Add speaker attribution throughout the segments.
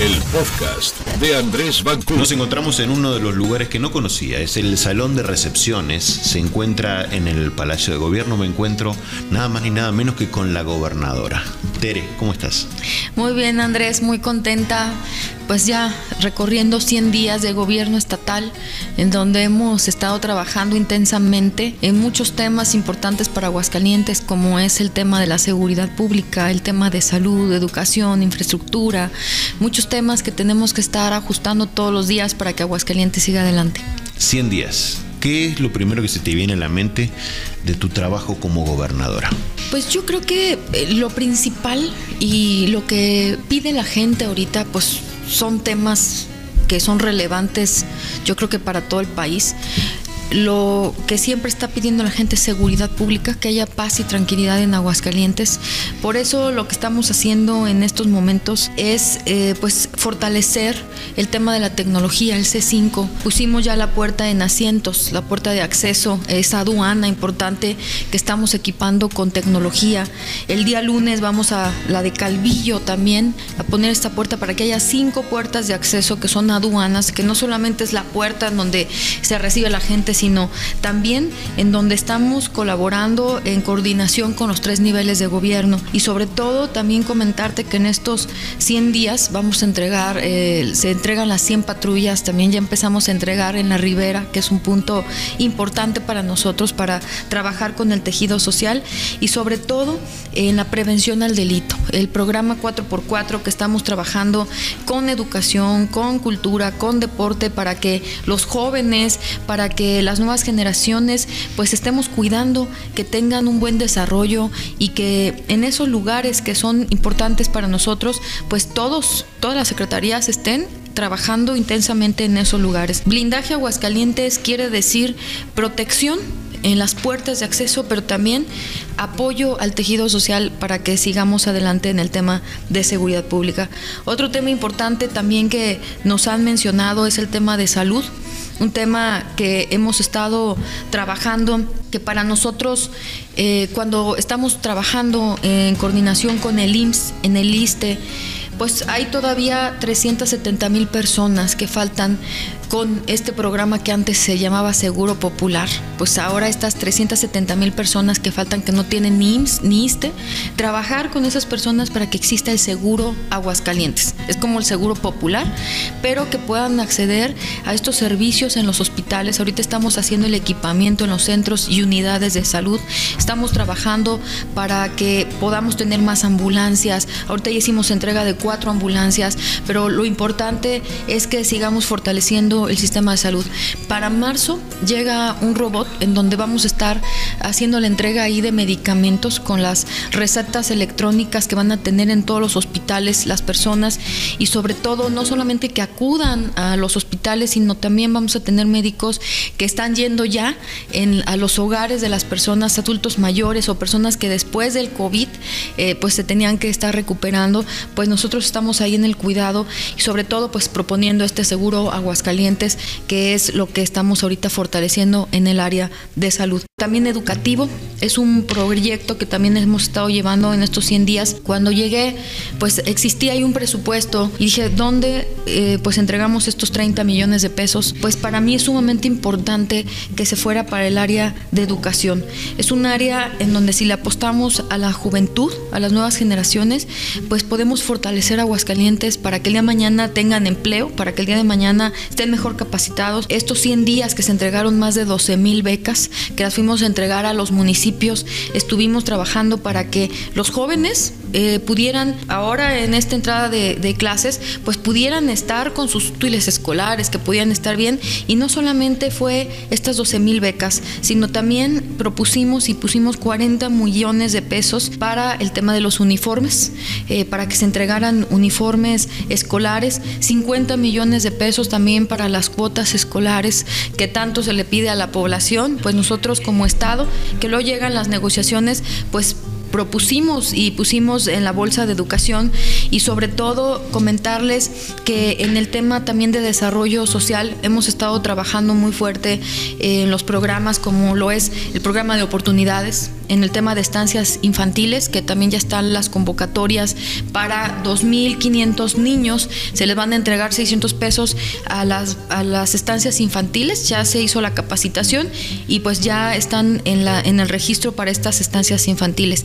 Speaker 1: el podcast de Andrés Banco.
Speaker 2: Nos encontramos en uno de los lugares que no conocía, es el Salón de Recepciones, se encuentra en el Palacio de Gobierno, me encuentro nada más ni nada menos que con la gobernadora. Tere, ¿cómo estás?
Speaker 3: Muy bien Andrés, muy contenta pues ya recorriendo 100 días de gobierno estatal, en donde hemos estado trabajando intensamente en muchos temas importantes para Aguascalientes, como es el tema de la seguridad pública, el tema de salud, educación, infraestructura, muchos temas que tenemos que estar ajustando todos los días para que Aguascalientes siga adelante.
Speaker 2: 100 días. ¿Qué es lo primero que se te viene a la mente de tu trabajo como gobernadora?
Speaker 3: Pues yo creo que eh, lo principal y lo que pide la gente ahorita, pues son temas que son relevantes, yo creo que para todo el país lo que siempre está pidiendo la gente es seguridad pública, que haya paz y tranquilidad en Aguascalientes. Por eso lo que estamos haciendo en estos momentos es eh, pues fortalecer el tema de la tecnología, el C5. Pusimos ya la puerta en asientos, la puerta de acceso, esa aduana importante que estamos equipando con tecnología. El día lunes vamos a la de Calvillo también a poner esta puerta para que haya cinco puertas de acceso que son aduanas, que no solamente es la puerta en donde se recibe la gente, sino también en donde estamos colaborando en coordinación con los tres niveles de gobierno. Y sobre todo también comentarte que en estos 100 días vamos a entregar, eh, se entregan las 100 patrullas, también ya empezamos a entregar en la ribera, que es un punto importante para nosotros para trabajar con el tejido social. Y sobre todo en la prevención al delito. El programa 4x4 que estamos trabajando con educación, con cultura, con deporte para que los jóvenes, para que la las nuevas generaciones pues estemos cuidando que tengan un buen desarrollo y que en esos lugares que son importantes para nosotros pues todos, todas las secretarías estén trabajando intensamente en esos lugares. Blindaje Aguascalientes quiere decir protección en las puertas de acceso, pero también apoyo al tejido social para que sigamos adelante en el tema de seguridad pública. Otro tema importante también que nos han mencionado es el tema de salud un tema que hemos estado trabajando, que para nosotros eh, cuando estamos trabajando en coordinación con el IMSS, en el ISTE, pues hay todavía 370 mil personas que faltan con este programa que antes se llamaba Seguro Popular. Pues ahora estas 370 mil personas que faltan que no tienen ni IMSS ISTE, trabajar con esas personas para que exista el seguro Aguascalientes. Es como el seguro popular, pero que puedan acceder a estos servicios en los hospitales. Ahorita estamos haciendo el equipamiento en los centros y unidades de salud. Estamos trabajando para que podamos tener más ambulancias. Ahorita ya hicimos entrega de cuatro ambulancias, pero lo importante es que sigamos fortaleciendo el sistema de salud. Para marzo llega un robot en donde vamos a estar haciendo la entrega ahí de medicamentos con las recetas electrónicas que van a tener en todos los hospitales las personas y sobre todo no solamente que acudan a los hospitales, sino también vamos a tener médicos que están yendo ya en, a los hogares de las personas adultos mayores o personas que después del COVID eh, pues se tenían que estar recuperando, pues nosotros estamos ahí en el cuidado y sobre todo pues proponiendo este seguro Aguascalientes que es lo que estamos ahorita fortaleciendo en el área de salud. También educativo, es un proyecto que también hemos estado llevando en estos 100 días. Cuando llegué, pues existía ahí un presupuesto y dije, ¿dónde eh, pues entregamos estos 30 millones de pesos? Pues para mí es sumamente importante que se fuera para el área de educación. Es un área en donde si le apostamos a la juventud, a las nuevas generaciones, pues podemos fortalecer Aguascalientes para que el día de mañana tengan empleo, para que el día de mañana estén mejor capacitados. Estos 100 días que se entregaron más de 12 mil becas, que las fuimos a entregar a los municipios, estuvimos trabajando para que los jóvenes eh, pudieran, ahora en esta entrada de, clases, pues pudieran estar con sus útiles escolares, que pudieran estar bien. Y no solamente fue estas 12 mil becas, sino también propusimos y pusimos 40 millones de pesos para el tema de los uniformes, eh, para que se entregaran uniformes escolares, 50 millones de pesos también para las cuotas escolares que tanto se le pide a la población, pues nosotros como Estado, que luego llegan las negociaciones, pues propusimos y pusimos en la bolsa de educación y sobre todo comentarles que en el tema también de desarrollo social hemos estado trabajando muy fuerte en los programas como lo es el programa de oportunidades, en el tema de estancias infantiles, que también ya están las convocatorias para 2.500 niños. Se les van a entregar 600 pesos a las, a las estancias infantiles. Ya se hizo la capacitación y pues ya están en, la, en el registro para estas estancias infantiles.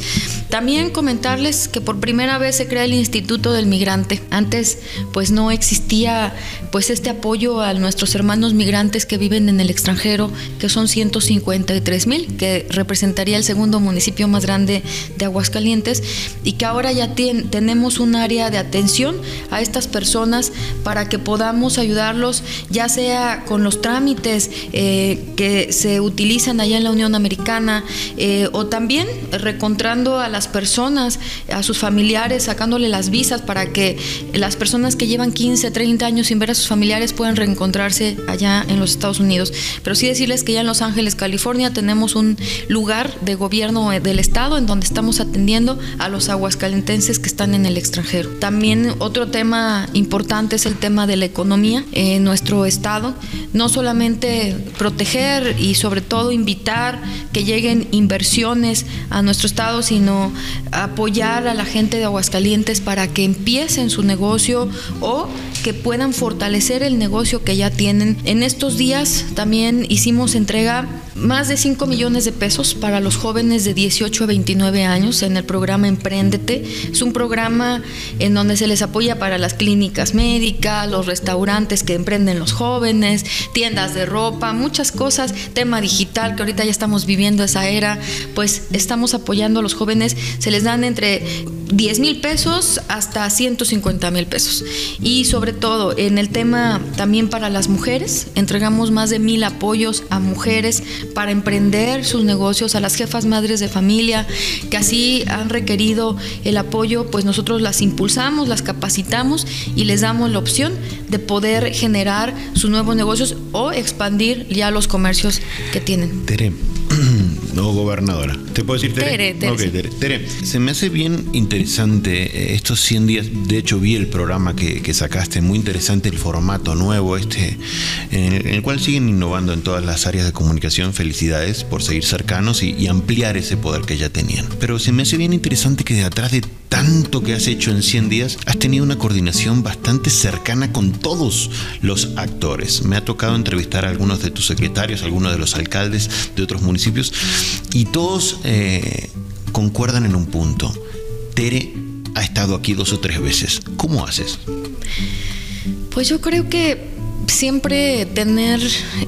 Speaker 3: También comentarles que por primera vez se crea el Instituto del Migrante. Antes pues no existía pues este apoyo a nuestros hermanos migrantes que viven en el extranjero, que son 153 mil, que representaría el segundo municipio más grande de Aguascalientes y que ahora ya tenemos un área de atención a estas personas para que podamos ayudarlos, ya sea con los trámites eh, que se utilizan allá en la Unión Americana eh, o también recontrando a las personas, a sus familiares, sacándole las visas para que las personas que llevan 15, 30 años sin ver a sus familiares puedan reencontrarse allá en los Estados Unidos. Pero sí decirles que ya en Los Ángeles, California, tenemos un lugar de gobierno del estado en donde estamos atendiendo a los aguascalentenses que están en el extranjero. También otro tema importante es el tema de la economía en nuestro estado. No solamente proteger y sobre todo invitar que lleguen inversiones a nuestro estado, sino apoyar a la gente de Aguascalientes para que empiecen su negocio o que puedan fortalecer el negocio que ya tienen. En estos días también hicimos entrega más de 5 millones de pesos para los jóvenes de 18 a 29 años en el programa Emprendete. Es un programa en donde se les apoya para las clínicas médicas, los restaurantes que emprenden los jóvenes, tiendas de ropa, muchas cosas, tema digital que ahorita ya estamos viviendo esa era, pues estamos apoyando a los jóvenes, se les dan entre 10 mil pesos hasta 150 mil pesos. Y sobre todo en el tema también para las mujeres, entregamos más de mil apoyos a mujeres para emprender sus negocios, a las jefas madres de familia que así han requerido el apoyo, pues nosotros las impulsamos, las capacitamos y les damos la opción de poder generar sus nuevos negocios o expandir ya los comercios que tienen.
Speaker 2: Tere, no gobernadora. ¿Te puedo decir Tere?
Speaker 3: Tere,
Speaker 2: Tere. se me hace bien interesante eh, estos 100 días. De hecho, vi el programa que, sacaste, muy interesante el formato nuevo este, en el, cual siguen innovando en todas las áreas de comunicación. Felicidades por seguir cercanos y, ampliar ese poder que ya tenían. Pero se me hace bien interesante que de atrás de tanto que has hecho en 100 días, has tenido una coordinación bastante cercana con todos los actores. Me ha tocado entrevistar a algunos de tus secretarios, algunos de los alcaldes de otros municipios, y todos eh, concuerdan en un punto. Tere ha estado aquí dos o tres veces. ¿Cómo haces?
Speaker 3: Pues yo creo que siempre tener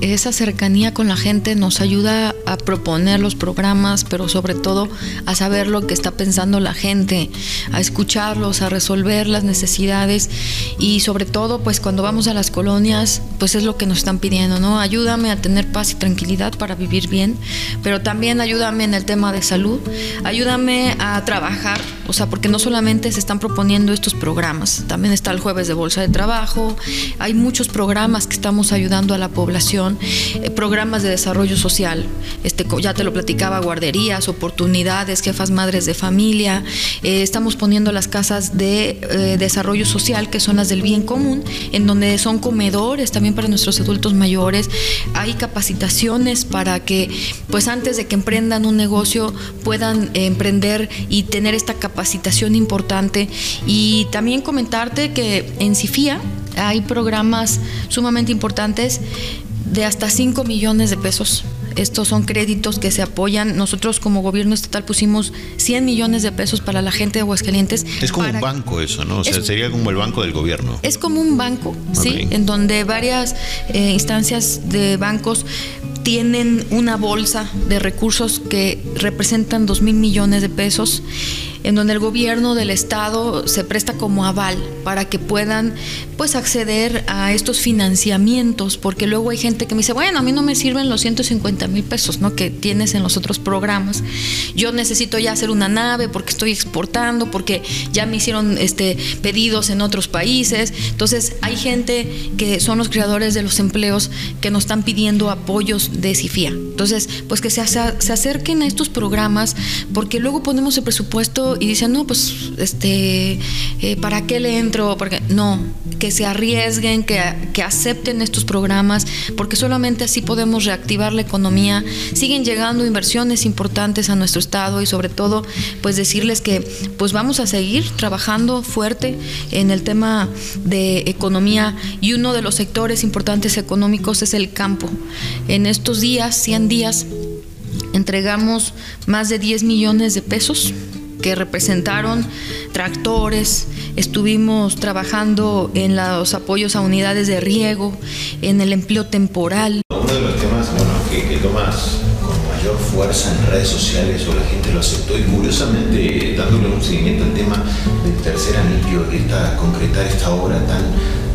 Speaker 3: esa cercanía con la gente nos ayuda a proponer los programas, pero sobre todo a saber lo que está pensando la gente, a escucharlos, a resolver las necesidades. Y sobre todo pues cuando vamos a las colonias pues es lo que nos están pidiendo, ¿no? Ayúdame a tener paz y tranquilidad para vivir bien, pero también ayúdame en el tema de salud, ayúdame a trabajar, o sea, porque no solamente se están proponiendo estos programas, también está el jueves de bolsa de trabajo, hay muchos programas que estamos ayudando a la población, eh, programas de desarrollo social, este, ya te lo platicaba, guarderías, oportunidades, jefas madres de familia, eh, estamos poniendo las casas de eh, desarrollo social, que son las del bien común, en donde son comedores también para nuestros adultos mayores, hay capacitaciones para que, pues antes de que emprendan un negocio, puedan emprender y tener esta capacitación importante. Y también comentarte que en CIFIA, hay programas sumamente importantes de hasta 5 millones de pesos. Estos son créditos que se apoyan. Nosotros como gobierno estatal pusimos 100 millones de pesos para la gente de Aguascalientes.
Speaker 2: Es como un banco eso, ¿no? O sea, sería como el banco del gobierno.
Speaker 3: Es como un banco, sí, en donde varias eh, instancias de bancos tienen una bolsa de recursos que representan 2 mil millones de pesos en donde el gobierno del estado se presta como aval para que puedan pues acceder a estos financiamientos, porque luego hay gente que me dice, bueno, a mí no me sirven los 150 mil pesos ¿no? que tienes en los otros programas, yo necesito ya hacer una nave porque estoy exportando, porque ya me hicieron este, pedidos en otros países, entonces hay gente que son los creadores de los empleos que nos están pidiendo apoyos de CIFIA, entonces pues que se, se acerquen a estos programas, porque luego ponemos el presupuesto y dicen, no, pues, este, eh, ¿para qué le entro? Porque no, que se arriesguen, que, que, acepten estos programas, porque solamente así podemos reactivar la economía. Siguen llegando inversiones importantes a nuestro estado y sobre todo, pues decirles que pues vamos a seguir trabajando fuerte en el tema de economía y uno de los sectores importantes económicos es el campo. En estos días, 100 días, entregamos más de 10 millones de pesos que representaron tractores, estuvimos trabajando en los apoyos a unidades de riego, en el empleo temporal.
Speaker 4: Mayor fuerza en redes sociales o la gente lo aceptó y curiosamente dándole un seguimiento al tema del tercer anillo, esta, concretar esta obra tan,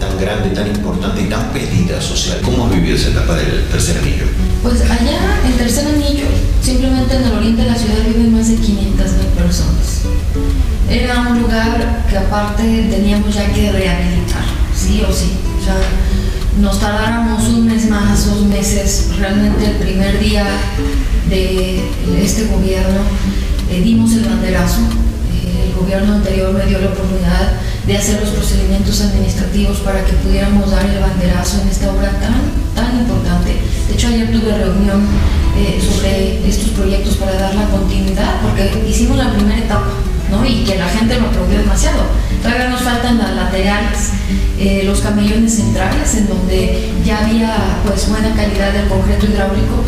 Speaker 4: tan grande, tan importante y tan pedida social. ¿Cómo has vivido esa etapa del tercer anillo?
Speaker 3: Pues allá, en tercer anillo, simplemente en el oriente de la ciudad viven más de 500 mil personas. Era un lugar que aparte teníamos ya que rehabilitar, sí o sí. O sea, nos tardáramos un mes más, dos meses, realmente el primer día de este gobierno eh, dimos el banderazo. Eh, el gobierno anterior me dio la oportunidad de hacer los procedimientos administrativos para que pudiéramos dar el banderazo en esta obra tan, tan importante. De hecho, ayer tuve reunión eh, sobre estos proyectos para dar la continuidad, porque hicimos la primera etapa, ¿no? Y que la gente lo aplaudió demasiado. Todavía nos faltan las laterales, eh, los camellones centrales, en donde ya había pues buena calidad del concreto hidráulico,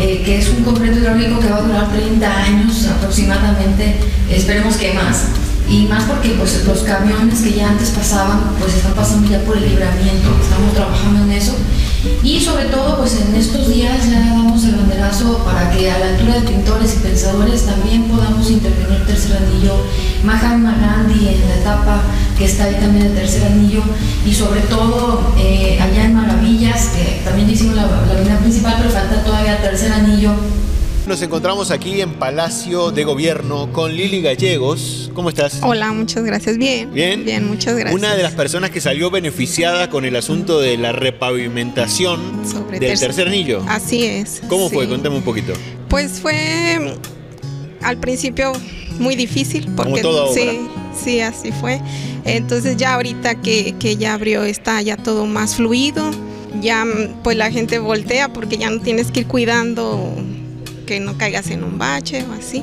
Speaker 3: eh, que es un concreto hidráulico que va a durar 30 años aproximadamente, esperemos que más y más porque pues los camiones que ya antes pasaban pues están pasando ya por el libramiento, estamos trabajando en eso y sobre todo pues en estos días ya damos el banderazo para que a la altura de pintores y pensadores también podamos intervenir tercer anillo, Mahatma Gandhi en la etapa que está ahí también el tercer anillo y sobre todo eh, allá en Maravillas, que también hicimos la, la avenida principal pero falta todavía el tercer anillo
Speaker 4: nos encontramos aquí en Palacio de Gobierno con Lili Gallegos. ¿Cómo estás?
Speaker 5: Hola, muchas gracias. Bien.
Speaker 4: Bien.
Speaker 5: Bien, muchas gracias.
Speaker 4: Una de las personas que salió beneficiada con el asunto de la repavimentación
Speaker 5: Sobre
Speaker 4: del
Speaker 5: tercer-
Speaker 4: tercer anillo.
Speaker 5: Así es.
Speaker 4: ¿Cómo fue?
Speaker 5: sí.
Speaker 4: Cuéntame un poquito.
Speaker 5: Pues fue al principio muy difícil porque sí, sí, así fue. Entonces ya ahorita que, que ya abrió está ya todo más fluido. Ya mm, pues la gente voltea porque ya no tienes que ir cuidando que no caigas en un bache o así.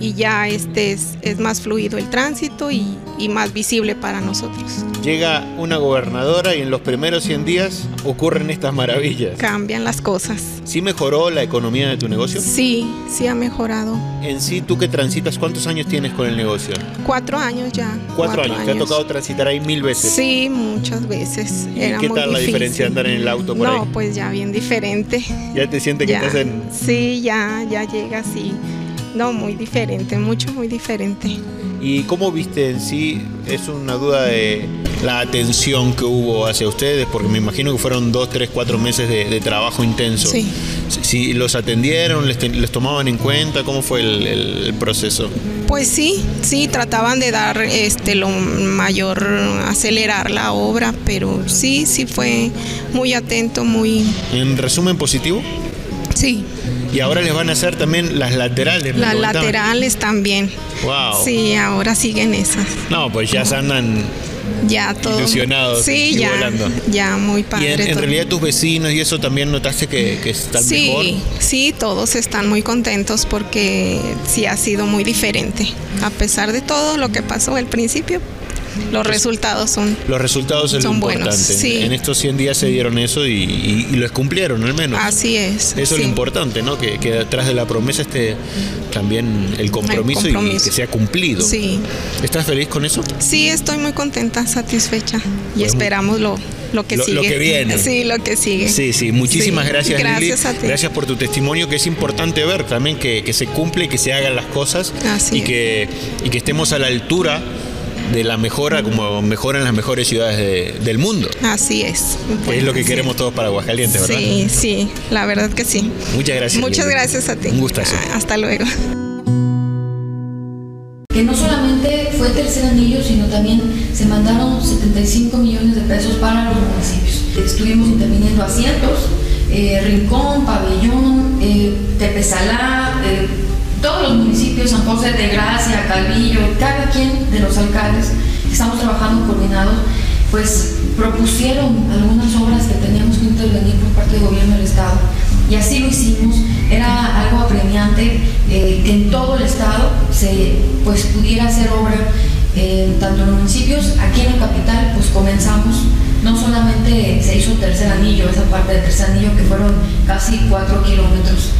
Speaker 5: Y ya este es, es más fluido el tránsito y, y más visible para nosotros.
Speaker 4: Llega una gobernadora y en los primeros 100 días ocurren estas maravillas.
Speaker 5: Cambian las cosas.
Speaker 4: ¿Sí mejoró la economía de tu negocio?
Speaker 5: Sí, sí ha mejorado.
Speaker 4: En sí, tú que transitas, ¿cuántos años tienes con el negocio?
Speaker 5: Cuatro años ya.
Speaker 4: Cuatro, años. ¿Te ha tocado transitar ahí mil veces?
Speaker 5: Sí, muchas veces.
Speaker 4: ¿Y
Speaker 5: Era
Speaker 4: qué
Speaker 5: muy
Speaker 4: tal la
Speaker 5: difícil.
Speaker 4: diferencia de andar en el auto por
Speaker 5: No,
Speaker 4: ahí?
Speaker 5: pues ya bien diferente.
Speaker 4: Ya te sientes que
Speaker 5: Ya.
Speaker 4: estás en...
Speaker 5: Sí, ya, ya llega así. No, muy diferente, mucho, muy diferente.
Speaker 4: ¿Y cómo viste en sí? Es una duda de la atención que hubo hacia ustedes, porque me imagino que fueron dos, tres, cuatro meses de, de trabajo intenso.
Speaker 5: Sí.
Speaker 4: Si, si los atendieron, les, tomaban en cuenta, ¿cómo fue el, el- el proceso?
Speaker 5: Pues sí, sí, trataban de dar este lo mayor, acelerar la obra, pero sí, sí fue muy atento, muy,
Speaker 4: En resumen positivo.
Speaker 5: Sí,
Speaker 4: Y ahora les van a hacer también las laterales.
Speaker 5: las laterales también.
Speaker 4: Wow.
Speaker 5: Sí, ahora siguen esas.
Speaker 4: No, pues ya se andan.
Speaker 5: Ya todo.
Speaker 4: Ilusionados
Speaker 5: Sí,
Speaker 4: y
Speaker 5: ya,
Speaker 4: volando.
Speaker 5: ya muy
Speaker 4: Y
Speaker 5: padre.
Speaker 4: en, en realidad tus vecinos y eso también notaste que, que están
Speaker 5: sí,
Speaker 4: mejor.
Speaker 5: sí, todos están muy contentos porque sí ha sido muy diferente. A pesar de todo lo que pasó al principio, los resultados son
Speaker 4: Los resultados es lo
Speaker 5: Son
Speaker 4: importante.
Speaker 5: buenos, sí.
Speaker 4: En estos 100 días se dieron eso y, y- y los cumplieron al menos.
Speaker 5: así es.
Speaker 4: Eso es lo importante, ¿no? Que, que detrás de la promesa esté también el compromiso, y
Speaker 5: compromiso.
Speaker 4: que sea cumplido.
Speaker 5: Sí,
Speaker 4: ¿Estás feliz con eso?
Speaker 5: sí, estoy muy contenta, satisfecha y
Speaker 4: Pues,
Speaker 5: esperamos lo, lo que
Speaker 4: lo-
Speaker 5: sigue.
Speaker 4: lo que viene.
Speaker 5: Sí, lo que sigue.
Speaker 4: Sí, sí, muchísimas
Speaker 5: Sí,
Speaker 4: gracias,
Speaker 5: Gracias
Speaker 4: Lili.
Speaker 5: a ti.
Speaker 4: Gracias por tu testimonio, que es importante ver también que, que se cumple que se hagan las cosas
Speaker 5: Así
Speaker 4: y,
Speaker 5: es.
Speaker 4: que, y que estemos a la altura de la mejora como mejoran las mejores ciudades de- del mundo.
Speaker 5: Así es.
Speaker 4: Que es lo que
Speaker 5: Sí.
Speaker 4: queremos todos para Aguascalientes, ¿verdad?
Speaker 5: Sí, sí, la verdad que sí.
Speaker 4: Muchas gracias.
Speaker 5: Muchas
Speaker 4: Lili.
Speaker 5: gracias a ti.
Speaker 4: Un gustazo.
Speaker 5: Ah, Hasta luego.
Speaker 3: que no solamente fue tercer anillo, sino también se mandaron 75 millones de pesos para los municipios. Estuvimos interviniendo asientos, eh, Rincón, Pabellón, eh, Tepesalá, eh, todos los municipios, San José de Gracia, Calvillo, cada quien de los alcaldes, estamos trabajando coordinados pues propusieron algunas obras que teníamos que intervenir por parte del gobierno del Estado. Y así lo hicimos. Era algo apremiante eh, que en todo el Estado se pues, pudiera hacer obra, eh, tanto en los municipios, aquí en la capital, pues comenzamos. No solamente se hizo tercer anillo, esa parte del tercer anillo que fueron casi cuatro kilómetros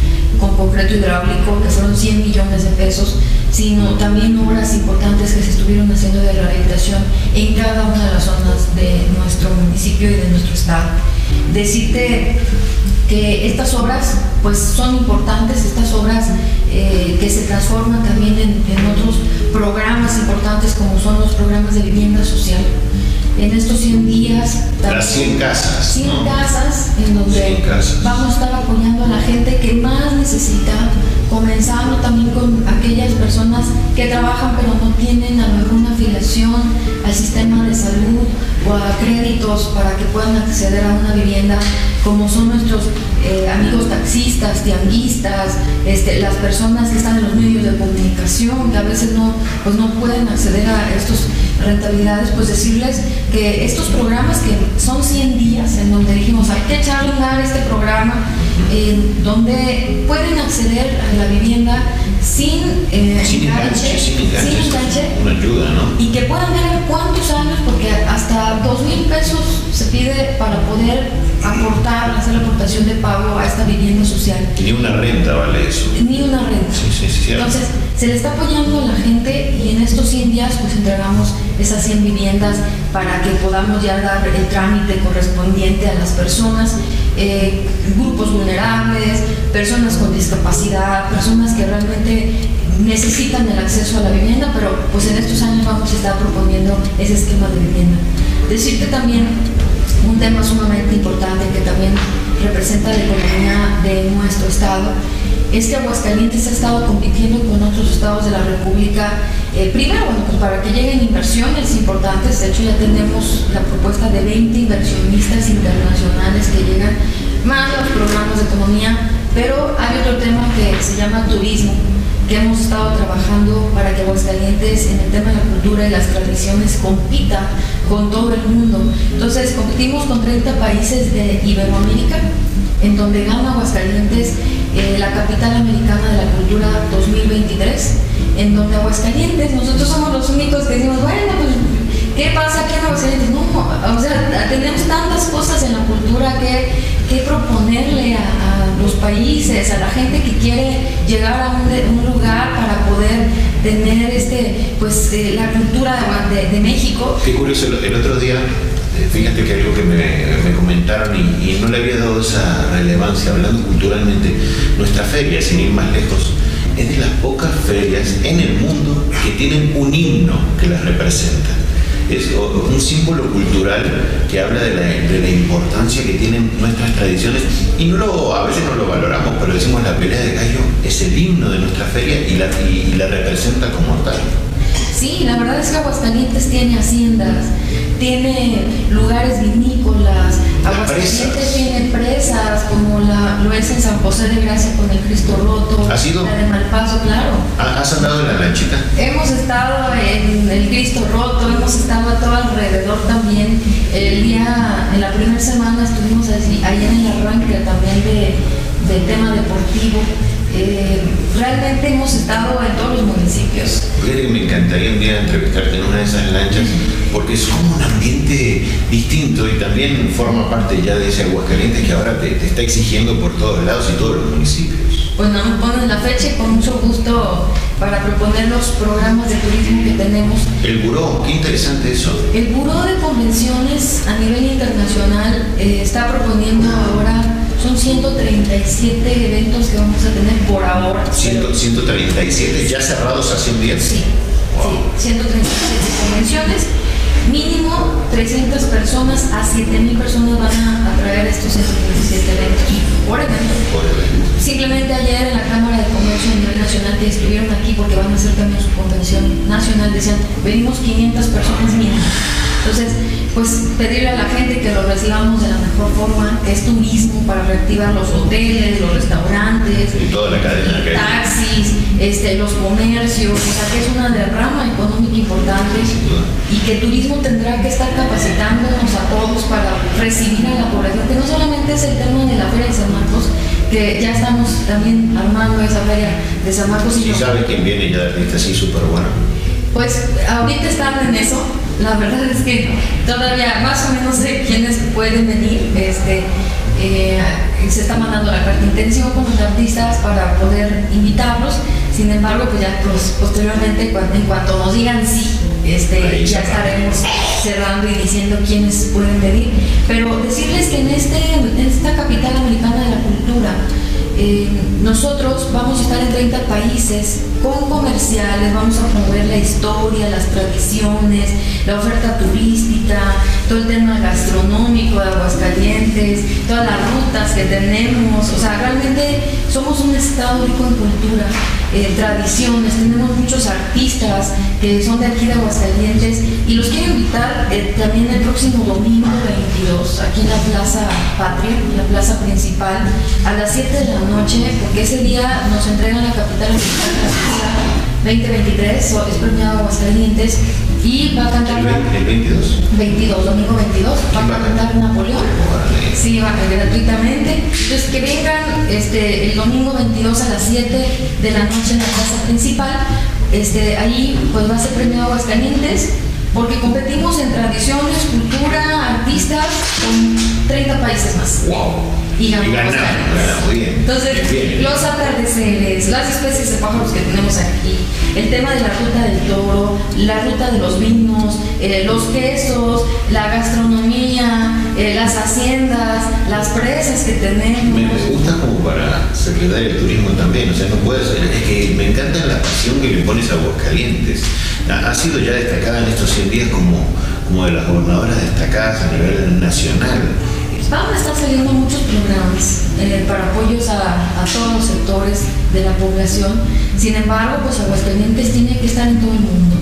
Speaker 3: con concreto hidráulico, que fueron 100 millones de pesos, sino también obras importantes que se estuvieron haciendo de rehabilitación en cada una de las zonas de nuestro municipio y de nuestro estado. Decirte que estas obras pues son importantes, estas obras eh, que se transforman también en, en otros programas importantes como son los programas de vivienda social en estos 100 días.
Speaker 2: Las 100 casas.
Speaker 3: 100 casas en donde vamos a estar apoyando a la gente que más necesita, comenzando también con aquellas personas que trabajan pero no tienen alguna afiliación al sistema de salud o a créditos para que puedan acceder a una vivienda, como son nuestros eh, amigos taxistas, tianguistas, este, las personas que están en los medios de comunicación, que a veces no, pues no pueden acceder a estos rentabilidades, pues decirles que estos programas que son 100 días en donde dijimos hay que echarle a este programa, en donde pueden acceder a la vivienda sin,
Speaker 2: eh, sin enganche, sin enganche, una ayuda, ¿no?
Speaker 3: Y que puedan ver cuántos años, porque hasta dos mil pesos se pide para poder aportar, hacer la aportación de pago a esta vivienda social.
Speaker 2: Ni una renta vale eso.
Speaker 3: Ni una renta.
Speaker 2: Sí, sí,
Speaker 3: Entonces, se le está apoyando a la gente y en estos 100 días pues entregamos esas 100 viviendas para que podamos ya dar el trámite correspondiente a las personas, eh, grupos vulnerables, personas con discapacidad, personas que realmente necesitan el acceso a la vivienda, pero pues en estos años vamos a estar proponiendo ese esquema de vivienda. Decirte también un tema sumamente importante que también representa la economía de nuestro estado, es que Aguascalientes ha estado compitiendo con otros estados de la República. Eh, primero, bueno, pues para que lleguen inversiones importantes, de hecho ya tenemos la propuesta de 20 inversionistas internacionales que llegan, más los programas de economía, pero hay otro tema que se llama turismo que hemos estado trabajando para que Aguascalientes en el tema de la cultura y las tradiciones compita con todo el mundo. Entonces competimos con 30 países de Iberoamérica, en donde gana Aguascalientes eh, la capital americana de la cultura 2023, en donde Aguascalientes, nosotros somos los únicos que decimos, bueno, pues, ¿qué pasa aquí en Aguascalientes? No, o sea, tenemos tantas cosas en la cultura que, que proponerle a los países, a la gente que quiere llegar a un, lugar para poder tener este, pues, eh, la cultura de, México.
Speaker 2: Qué curioso, el, otro día, eh, fíjate que algo que me, comentaron y, no le había dado esa relevancia, hablando culturalmente, nuestra feria, sin ir más lejos, es de las pocas ferias en el mundo que tienen un himno que las representa es un símbolo cultural que habla de la, importancia que tienen nuestras tradiciones y no lo, a veces no lo valoramos, pero decimos la pelea de gallo es el himno de nuestra feria y la, y la representa como tal.
Speaker 3: Sí, la verdad es que Aguascalientes tiene haciendas, tiene lugares vinícolas, Aguascalientes tiene presas como la, lo es en San José de Gracia con el Cristo Roto,
Speaker 2: ¿Ha sido?
Speaker 3: la de Malpaso, claro.
Speaker 2: ¿Has andado en la lanchita?
Speaker 3: Hemos estado en el Cristo Roto, hemos estado a todo alrededor también. El día, en la primera semana estuvimos allí, ahí en el arranque también de, del tema deportivo. Eh, realmente hemos estado en todos los municipios.
Speaker 2: Me encantaría un día entrevistarte en una de esas lanchas porque es como un ambiente distinto y también forma parte ya de ese Aguascalientes que ahora te, está exigiendo por todos lados y todos los municipios.
Speaker 3: Pues nos ponen la fecha y con mucho gusto para proponer los programas de turismo que tenemos.
Speaker 2: El buró, qué interesante eso.
Speaker 3: El buró de convenciones a nivel internacional eh, está proponiendo ahora son 137 eventos que vamos a tener por ahora.
Speaker 2: 137 ya cerrados a 100 días.
Speaker 3: Sí, sí 137 convenciones. Mínimo 300 personas a 7000 personas van a atraer estos 137 eventos por evento. Por evento. Simplemente ayer en la Cámara de Comercio a nivel nacional que estuvieron aquí porque van a hacer también su convención nacional, decían, venimos 500 personas mínimo. Entonces, pues pedirle a la gente que lo recibamos de la mejor forma, que es turismo para reactivar los hoteles, los restaurantes,
Speaker 2: toda la cadena
Speaker 3: taxis, este, los comercios, o sea que es una derrama económica importante y que el turismo tendrá que estar capacitándonos a todos para recibir a la población, que no solamente es el tema de la Feria de San Marcos, que ya estamos también armando esa feria de San Marcos.
Speaker 2: ¿Y sabe quién viene ya de artista así súper bueno?
Speaker 3: Pues ahorita están en eso. La verdad es que todavía más o menos sé quiénes pueden venir. Este, eh, se está mandando la carta intención con los artistas para poder invitarlos. Sin embargo, pues ya pues, posteriormente, en cuanto nos digan sí, este, ya estaremos cerrando y diciendo quiénes pueden venir. Pero decirles que en, este, en esta capital americana de la cultura, eh, nosotros vamos a estar en 30 países con comerciales, vamos a promover la historia, las tradiciones, la oferta turística, todo el tema gastronómico de Aguascalientes, todas las rutas que tenemos, o sea, realmente somos un estado rico en cultura, eh, tradiciones, tenemos muchos artistas que son de aquí de Aguascalientes y los quiero invitar eh, también el próximo domingo 22, aquí en la Plaza Patria, en la plaza principal, a las 7 de la noche, porque ese día nos entregan la capital mexicana 2023, es premiado Aguascalientes y va a cantar.
Speaker 2: ¿El, 22?
Speaker 3: 22, domingo 22, va a cantar Napoleón. Sí, va gratuitamente. Entonces que vengan este, el domingo 22 a las 7 de la noche en la casa principal. Este, ahí pues va a ser premiado Aguascalientes porque competimos en tradiciones, cultura, artistas con 30 países más.
Speaker 2: ¡Wow!
Speaker 3: Y Entonces, los atardeceres, las especies de pájaros que tenemos aquí, el tema de la ruta del toro, la ruta de los vinos, eh, los quesos, la gastronomía, eh, las haciendas, las presas que tenemos.
Speaker 2: Me, gusta como para secretario de turismo también, o sea, no puede ser, es que me encanta la pasión que le pones a Aguascalientes. Ha, ha sido ya destacada en estos 100 días como, como de las gobernadoras destacadas a nivel nacional.
Speaker 3: Van a estar saliendo muchos programas eh, para apoyos a, todos los sectores de la población. Sin embargo, pues Aguascalientes tiene que estar en todo el mundo.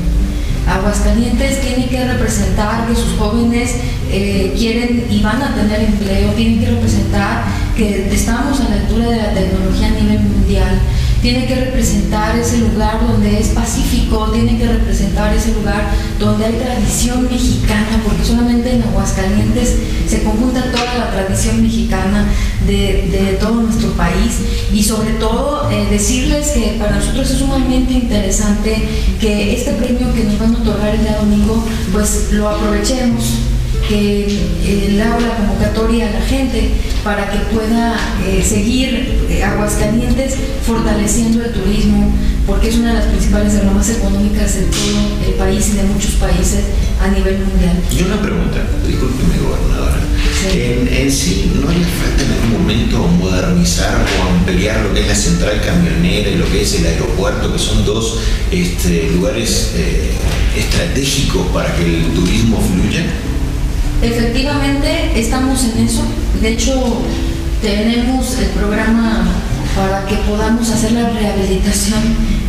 Speaker 3: Aguascalientes tiene que representar que sus jóvenes eh, quieren y van a tener empleo, tienen que representar que estamos a la altura de la tecnología a nivel mundial tiene que representar ese lugar donde es pacífico, tiene que representar ese lugar donde hay tradición mexicana, porque solamente en Aguascalientes se conjunta toda la tradición mexicana de, todo nuestro país. Y sobre todo eh, decirles que para nosotros es sumamente interesante que este premio que nos van a otorgar el día domingo, pues lo aprovechemos que eh, le hago la convocatoria a la gente para que pueda eh, seguir eh, Aguascalientes fortaleciendo el turismo, porque es una de las principales derramas económicas de todo el país y de muchos países a nivel mundial.
Speaker 2: Y una pregunta, discúlpeme gobernadora, En, sí no haría falta en algún momento modernizar o ampliar lo que es la central camionera y lo que es el aeropuerto, que son dos este, lugares estratégicos para que el turismo fluya?
Speaker 3: Efectivamente, estamos en eso. De hecho, tenemos el programa para que podamos hacer la rehabilitación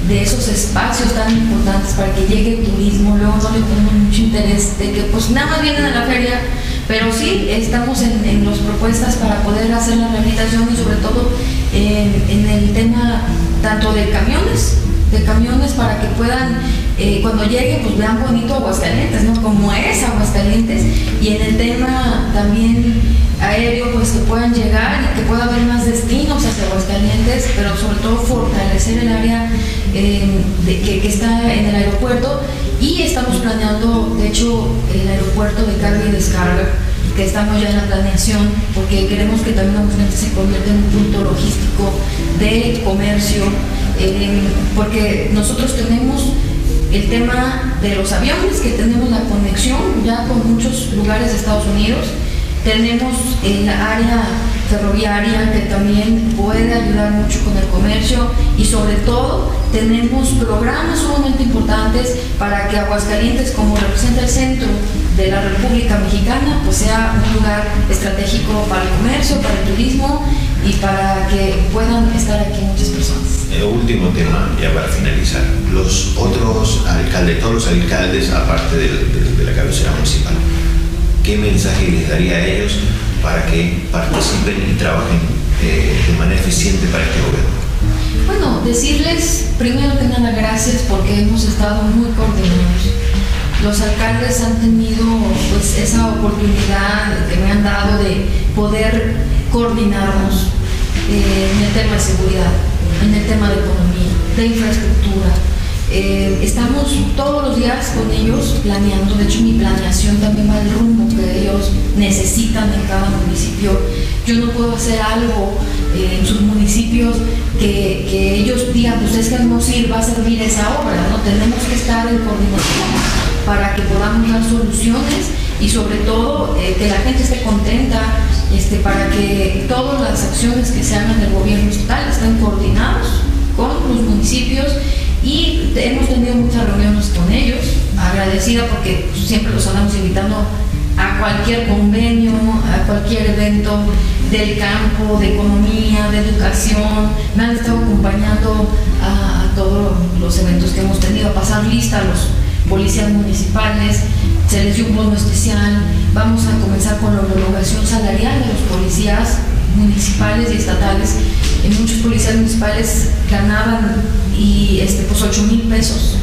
Speaker 3: de esos espacios tan importantes para que llegue el turismo. Luego no le ponemos mucho interés de que pues nada más vienen a la feria, pero sí estamos en, en las propuestas para poder hacer la rehabilitación y sobre todo en el tema tanto de camiones de camiones para que puedan, eh, cuando lleguen, pues vean bonito Aguascalientes, ¿no? Como es Aguascalientes. Y en el tema también aéreo, pues que puedan llegar y que pueda haber más destinos hacia Aguascalientes, pero sobre todo fortalecer el área eh, que, está en el aeropuerto. Y estamos planeando, de hecho, el aeropuerto de carga y descarga que estamos ya en la planeación, porque queremos que también Aguascalientes se convierta en un punto logístico de comercio, eh, porque nosotros tenemos el tema de los aviones, que tenemos la conexión ya con muchos lugares de Estados Unidos, tenemos el área ferroviaria que también puede ayudar mucho con el comercio y sobre todo tenemos programas sumamente importantes para que Aguascalientes, como representa el centro de la República Mexicana, pues sea un lugar estratégico para el comercio, para el turismo y para que puedan estar aquí muchas personas.
Speaker 2: El último tema, ya para finalizar, los otros alcaldes, todos los alcaldes, aparte de, la cabecera municipal, ¿qué mensaje les daría a ellos para que participen y trabajen eh, de manera eficiente para este gobierno?
Speaker 3: Bueno, decirles primero que nada gracias porque hemos estado muy coordinados. Los alcaldes han tenido pues esa oportunidad que me han dado de poder coordinarnos eh, en el tema de seguridad, en el tema de economía, de infraestructura, eh, estamos todos los días con ellos planeando, de hecho mi planeación también va al rumbo que ellos necesitan en cada municipio. Yo no puedo hacer algo eh, en sus municipios que, ellos digan, pues es que no sirva a servir esa obra, ¿no? Tenemos que estar en coordinación para que podamos dar soluciones y sobre todo eh, que la gente esté contenta, este, para que todas las acciones que se hagan del gobierno estatal estén coordinados con los municipios y hemos tenido muchas reuniones con ellos, agradecida porque siempre los andamos invitando a cualquier convenio, a cualquier evento del campo, de economía, de educación. Me han estado acompañando a, todos los eventos que hemos tenido, a pasar lista a los policías municipales, se les dio un bono especial. Vamos a comenzar con la homologación salarial de los policías municipales y estatales. En muchos policías municipales ganaban y este, pues 8 mil pesos.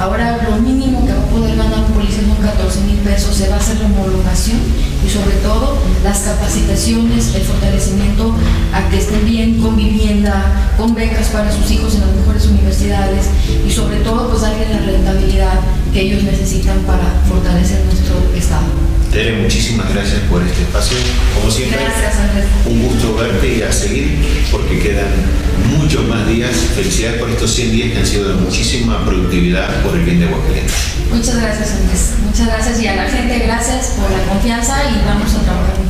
Speaker 3: Ahora lo mínimo que va a poder ganar un policía son 14 mil pesos, se va a hacer la homologación y sobre todo las capacitaciones, el fortalecimiento a que estén bien con vivienda, con becas para sus hijos en las mejores universidades y sobre todo pues darle la rentabilidad que ellos necesitan para fortalecer nuestro estado.
Speaker 2: Tere, muchísimas gracias por este espacio. Como siempre, un gusto verte y a seguir porque quedan muchos más días. Felicidades por estos 100 días que han sido de muchísima productividad por el bien de Aguascalientes.
Speaker 3: Muchas gracias, Andrés. Muchas gracias y a la gente, gracias por la confianza y vamos a trabajar.